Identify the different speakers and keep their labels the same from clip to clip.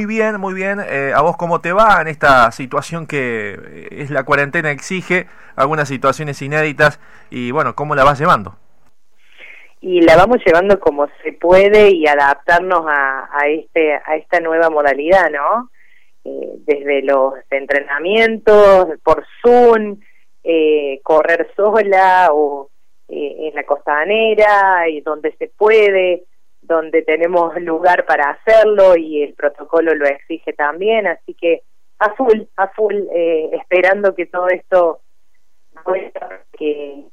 Speaker 1: Muy bien, muy bien. Eh, ¿A vos cómo te va en esta situación que eh, es la cuarentena exige, algunas situaciones inéditas y bueno, cómo la vas llevando?
Speaker 2: Y la vamos llevando como se puede y adaptarnos a, a este a esta nueva modalidad, ¿no? Eh, desde los entrenamientos por Zoom, eh, correr sola o en la costanera y donde se puede, donde tenemos lugar para hacerlo y el protocolo lo exige también, así que a full, a full, eh, esperando que todo esto que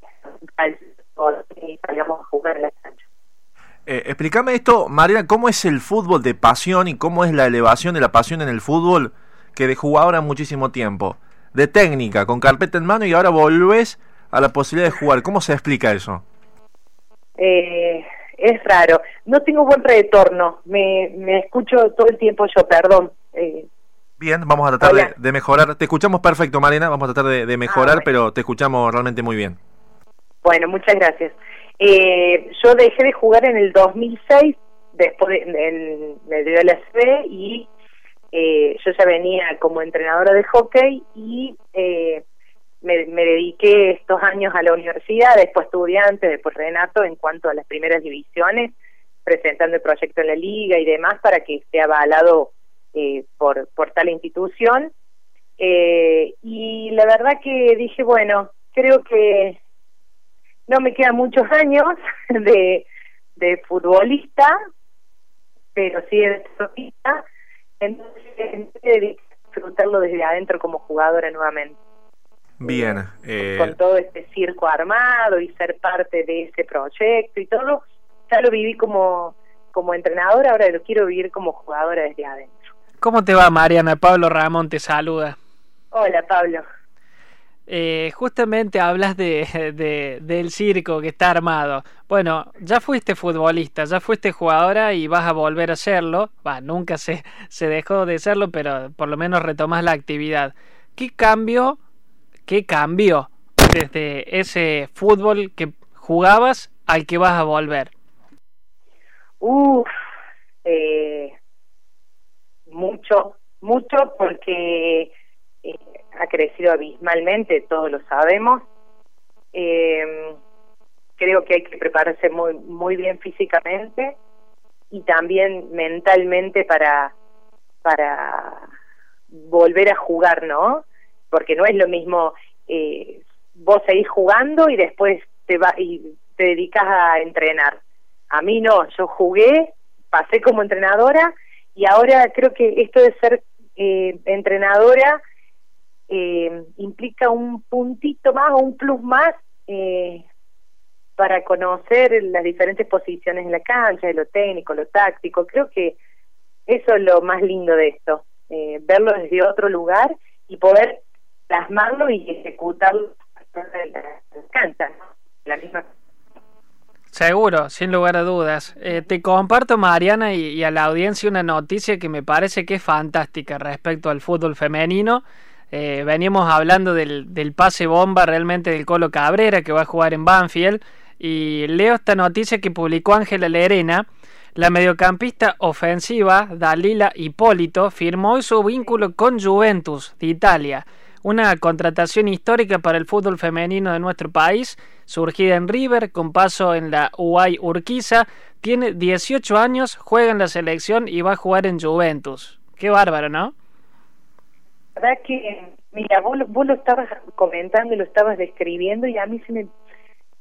Speaker 2: salgamos a jugar en la cancha.
Speaker 1: Eh, explícame esto, Mariana, ¿cómo es el fútbol de pasión y cómo es la elevación de la pasión en el fútbol que de jugadora muchísimo tiempo? De técnica, con carpeta en mano y ahora volvés a la posibilidad de jugar. ¿Cómo se explica eso?
Speaker 2: Eh, es raro. No tengo buen retorno. Me, me escucho todo el tiempo yo, perdón. Eh,
Speaker 1: Bien, vamos a tratar de, mejorar. Te escuchamos perfecto, Marina. Vamos a tratar de, mejorar, ah, pero te escuchamos realmente muy bien.
Speaker 2: Bueno, muchas gracias. Eh, yo dejé de jugar en el 2006, después de, me dio la C y eh, yo ya venía como entrenadora de hockey y eh, me, me, dediqué estos años a la universidad, después estudiante, después Renato, en cuanto a las primeras divisiones, presentando el proyecto en la liga y demás para que esté avalado eh, por, por tal institución. Eh, y la verdad que dije, bueno, creo que no me quedan muchos años de, de futbolista, pero sí de deportista, entonces disfrutarlo desde adentro como jugadora nuevamente.
Speaker 1: Bien.
Speaker 2: Eh... Con todo este circo armado y ser parte de ese proyecto y todo, ya lo viví como, como entrenadora, ahora lo quiero vivir como jugadora desde adentro.
Speaker 3: ¿Cómo te va, Mariana? Pablo Ramón te saluda.
Speaker 2: Hola, Pablo.
Speaker 3: Eh, justamente hablas de, de, del circo que está armado. Bueno, ya fuiste futbolista, ya fuiste jugadora y vas a volver a serlo. Va, nunca se, se dejó de serlo, pero por lo menos retomas la actividad. ¿Qué cambio ¿Qué cambió desde ese fútbol que jugabas al que vas a volver?
Speaker 2: Uf, eh, mucho, mucho porque eh, ha crecido abismalmente, todos lo sabemos. Eh, creo que hay que prepararse muy, muy bien físicamente y también mentalmente para, para volver a jugar, ¿no? Porque no es lo mismo eh, vos seguís jugando y después te va y te dedicas a entrenar. A mí no, yo jugué, pasé como entrenadora y ahora creo que esto de ser eh, entrenadora eh, implica un puntito más o un plus más eh, para conocer las diferentes posiciones en la cancha, de lo técnico, lo táctico. Creo que eso es lo más lindo de esto, eh, verlo desde otro lugar y poder plasmarlo y ejecutarlo cancha, la misma
Speaker 3: Seguro, sin lugar a dudas. Eh, te comparto, Mariana, y, a la audiencia una noticia que me parece que es fantástica respecto al fútbol femenino. Eh, veníamos hablando del, del, pase bomba realmente del Colo Cabrera que va a jugar en Banfield. Y leo esta noticia que publicó Ángela Lerena. La mediocampista ofensiva Dalila Hipólito firmó su vínculo con Juventus de Italia una contratación histórica para el fútbol femenino de nuestro país, surgida en River, con paso en la UAI Urquiza, tiene 18 años, juega en la selección y va a jugar en Juventus. Qué bárbaro, ¿no?
Speaker 2: La verdad que, mira, vos, vos lo estabas comentando y lo estabas describiendo y a mí se me,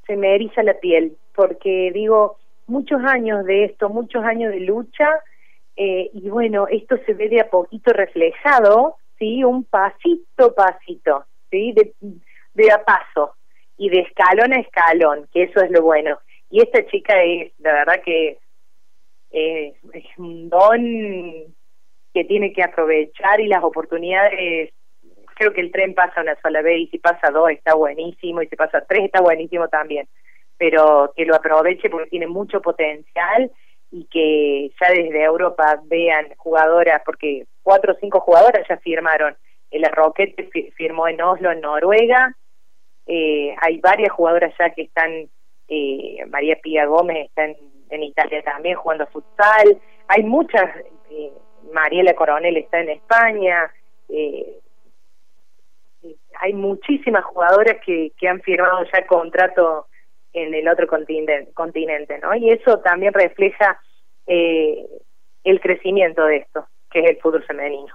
Speaker 2: se me eriza la piel, porque digo, muchos años de esto, muchos años de lucha, eh, y bueno, esto se ve de a poquito reflejado ¿sí? Un pasito pasito, ¿sí? De, de a paso y de escalón a escalón, que eso es lo bueno. Y esta chica es, la verdad que es un don que tiene que aprovechar y las oportunidades, creo que el tren pasa una sola vez y si pasa dos está buenísimo y si pasa tres está buenísimo también, pero que lo aproveche porque tiene mucho potencial y que ya desde Europa vean jugadoras, porque cuatro o cinco jugadoras ya firmaron. El Roquete firmó en Oslo, en Noruega. Eh, hay varias jugadoras ya que están, eh, María Pía Gómez está en, Italia también jugando futsal. Hay muchas eh, Mariela Coronel está en España, eh, hay muchísimas jugadoras que, que han firmado ya contrato en el otro continente, continente ¿no? Y eso también refleja eh, el crecimiento de esto, que es el fútbol femenino.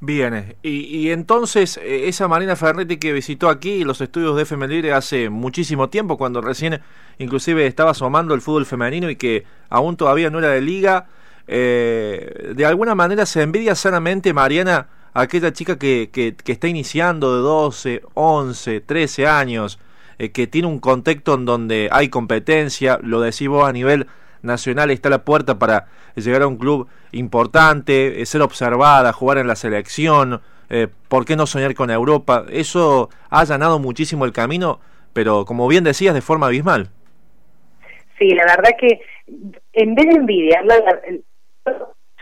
Speaker 1: Bien, y, entonces eh, esa Marina Ferretti que visitó aquí los estudios de FM hace muchísimo tiempo, cuando recién inclusive estaba asomando el fútbol femenino y que aún todavía no era de liga, eh, de alguna manera se envidia sanamente Mariana aquella chica que, que, está iniciando de 12, 11, 13 años, que tiene un contexto en donde hay competencia, lo decís vos a nivel nacional, está la puerta para llegar a un club importante, eh, ser observada, jugar en la selección, eh, ¿por qué no soñar con Europa? Eso ha allanado muchísimo el camino, pero como bien decías, de forma abismal.
Speaker 2: Sí, la verdad que en vez de envidiarla,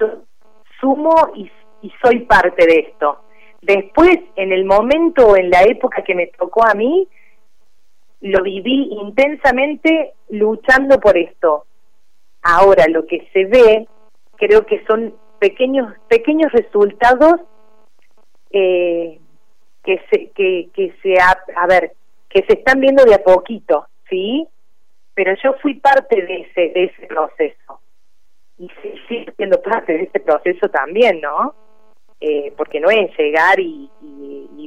Speaker 2: yo sumo y y soy parte de esto. Después, en el momento o en la época que me tocó a mí, lo viví intensamente luchando por esto. Ahora, lo que se ve, creo que son pequeños, pequeños resultados eh, que se, que, que se, a, ver, que se están viendo de a poquito, ¿sí? Pero yo fui parte de ese, de ese proceso. Y sigo siendo parte de ese proceso también, ¿no? Eh, porque no es llegar y,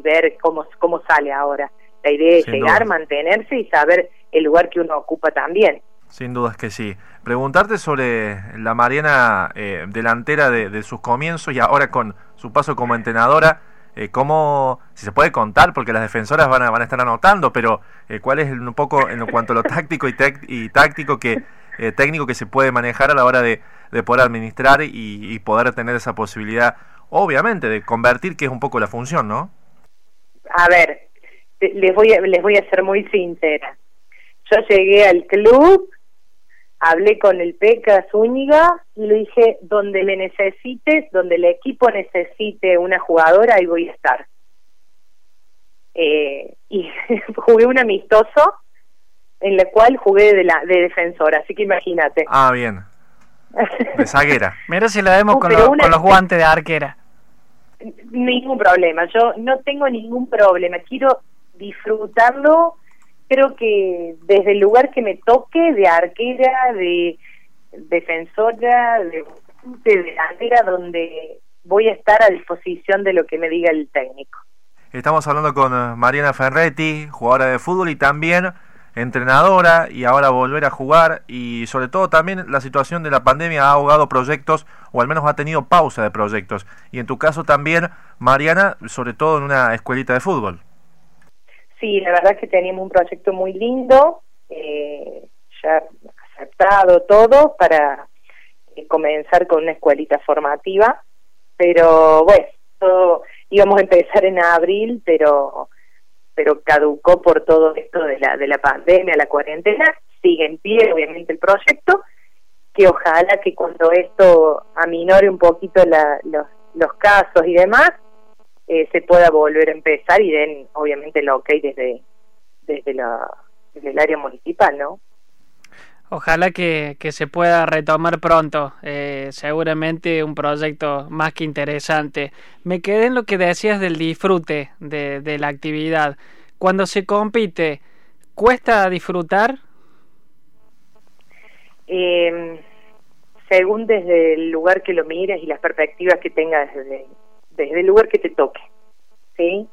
Speaker 2: ver cómo, cómo sale ahora. La idea es llegar, mantenerse y saber el lugar que uno ocupa también.
Speaker 1: Sin dudas que sí. Preguntarte sobre la Mariana eh, delantera de, sus comienzos y ahora con su paso como entrenadora, eh, cómo, si se puede contar, porque las defensoras van a, van a estar anotando, pero eh, cuál es un poco en cuanto a lo táctico y, y táctico que técnico que se puede manejar a la hora de, poder administrar y poder tener esa posibilidad obviamente, de convertir, que es un poco la función, ¿no?
Speaker 2: A ver, les voy a, les voy a ser muy sincera. Yo llegué al club, hablé con el Peca Zúñiga y le dije, donde le necesites, donde el equipo necesite una jugadora, ahí voy a estar. Eh, y jugué un amistoso en la cual jugué de, la, de defensora, así que imagínate.
Speaker 1: Ah, bien. De zaguera.
Speaker 3: Mira si la vemos con, los guantes de arquera.
Speaker 2: Ningún problema. Yo no tengo ningún problema. Quiero disfrutarlo. Creo que desde el lugar que me toque, de arquera, de defensora, de, de delantera, donde voy a estar a disposición de lo que me diga el técnico.
Speaker 1: Estamos hablando con eh, Mariana Ferretti, jugadora de fútbol y también entrenadora y ahora volver a jugar y sobre todo también la situación de la pandemia ha ahogado proyectos o al menos ha tenido pausa de proyectos y en tu caso también Mariana sobre todo en una escuelita de fútbol
Speaker 2: sí la verdad es que teníamos un proyecto muy lindo eh, ya aceptado todo para eh, comenzar con una escuelita formativa pero bueno todo, íbamos a empezar en abril pero pero caducó por todo esto de la, de la pandemia, la cuarentena, sigue en pie obviamente el proyecto, que ojalá que cuando esto aminore un poquito la, los, los casos y demás, eh, se pueda volver a empezar y den obviamente el ok desde, desde, la, desde el área municipal, ¿no?
Speaker 3: Ojalá que, que se pueda retomar pronto, eh, seguramente un proyecto más que interesante. Me quedé en lo que decías del disfrute de, de la actividad. Cuando se compite, ¿cuesta disfrutar?
Speaker 2: Eh, según desde el lugar que lo mires y las perspectivas que tengas desde, desde el lugar que te toque. ¿sí?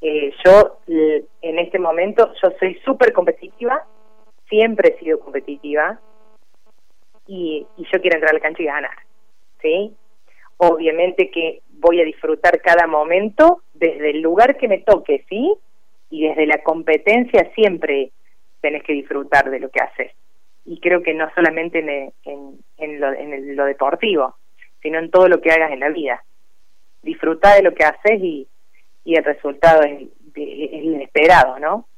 Speaker 2: Eh, yo en este momento, yo soy súper competitiva, siempre he sido competitiva y, yo quiero entrar a la cancha y ganar. ¿sí? Obviamente que voy a disfrutar cada momento desde el lugar que me toque, ¿sí? Y desde la competencia siempre tenés que disfrutar de lo que haces. Y creo que no solamente en, en, lo, en lo deportivo, sino en todo lo que hagas en la vida. Disfrutar de lo que haces y, y el resultado es, es inesperado, ¿no?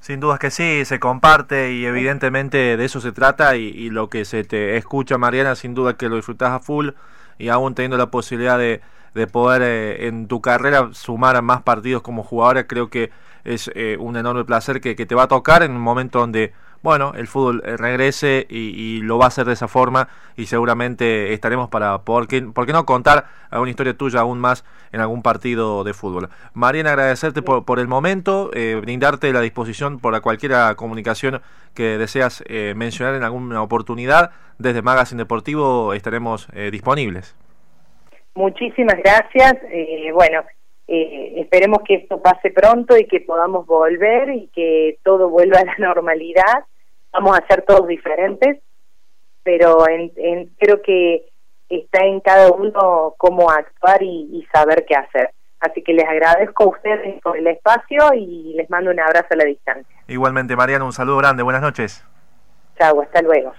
Speaker 1: Sin dudas que sí, se comparte y evidentemente de eso se trata y, lo que se te escucha, Mariana, sin duda que lo disfrutas a full y aún teniendo la posibilidad de, de poder eh, en tu carrera sumar a más partidos como jugadora, creo que es eh, un enorme placer que, que, te va a tocar en un momento donde bueno, el fútbol eh, regrese y, lo va a hacer de esa forma y seguramente estaremos para, ¿por qué, por no contar alguna historia tuya aún más en algún partido de fútbol? Mariana, agradecerte por, por el momento, eh, brindarte la disposición por cualquier comunicación que deseas eh, mencionar en alguna oportunidad. Desde Magazine Deportivo estaremos disponibles.
Speaker 2: Muchísimas gracias. bueno, esperemos que esto pase pronto y que podamos volver y que todo vuelva a la normalidad vamos a ser todos diferentes, pero en, creo que está en cada uno cómo actuar y, saber qué hacer. Así que les agradezco a ustedes por el espacio y les mando un abrazo a la distancia.
Speaker 1: Igualmente, Mariana, un saludo grande. Buenas noches.
Speaker 2: Chao, hasta luego.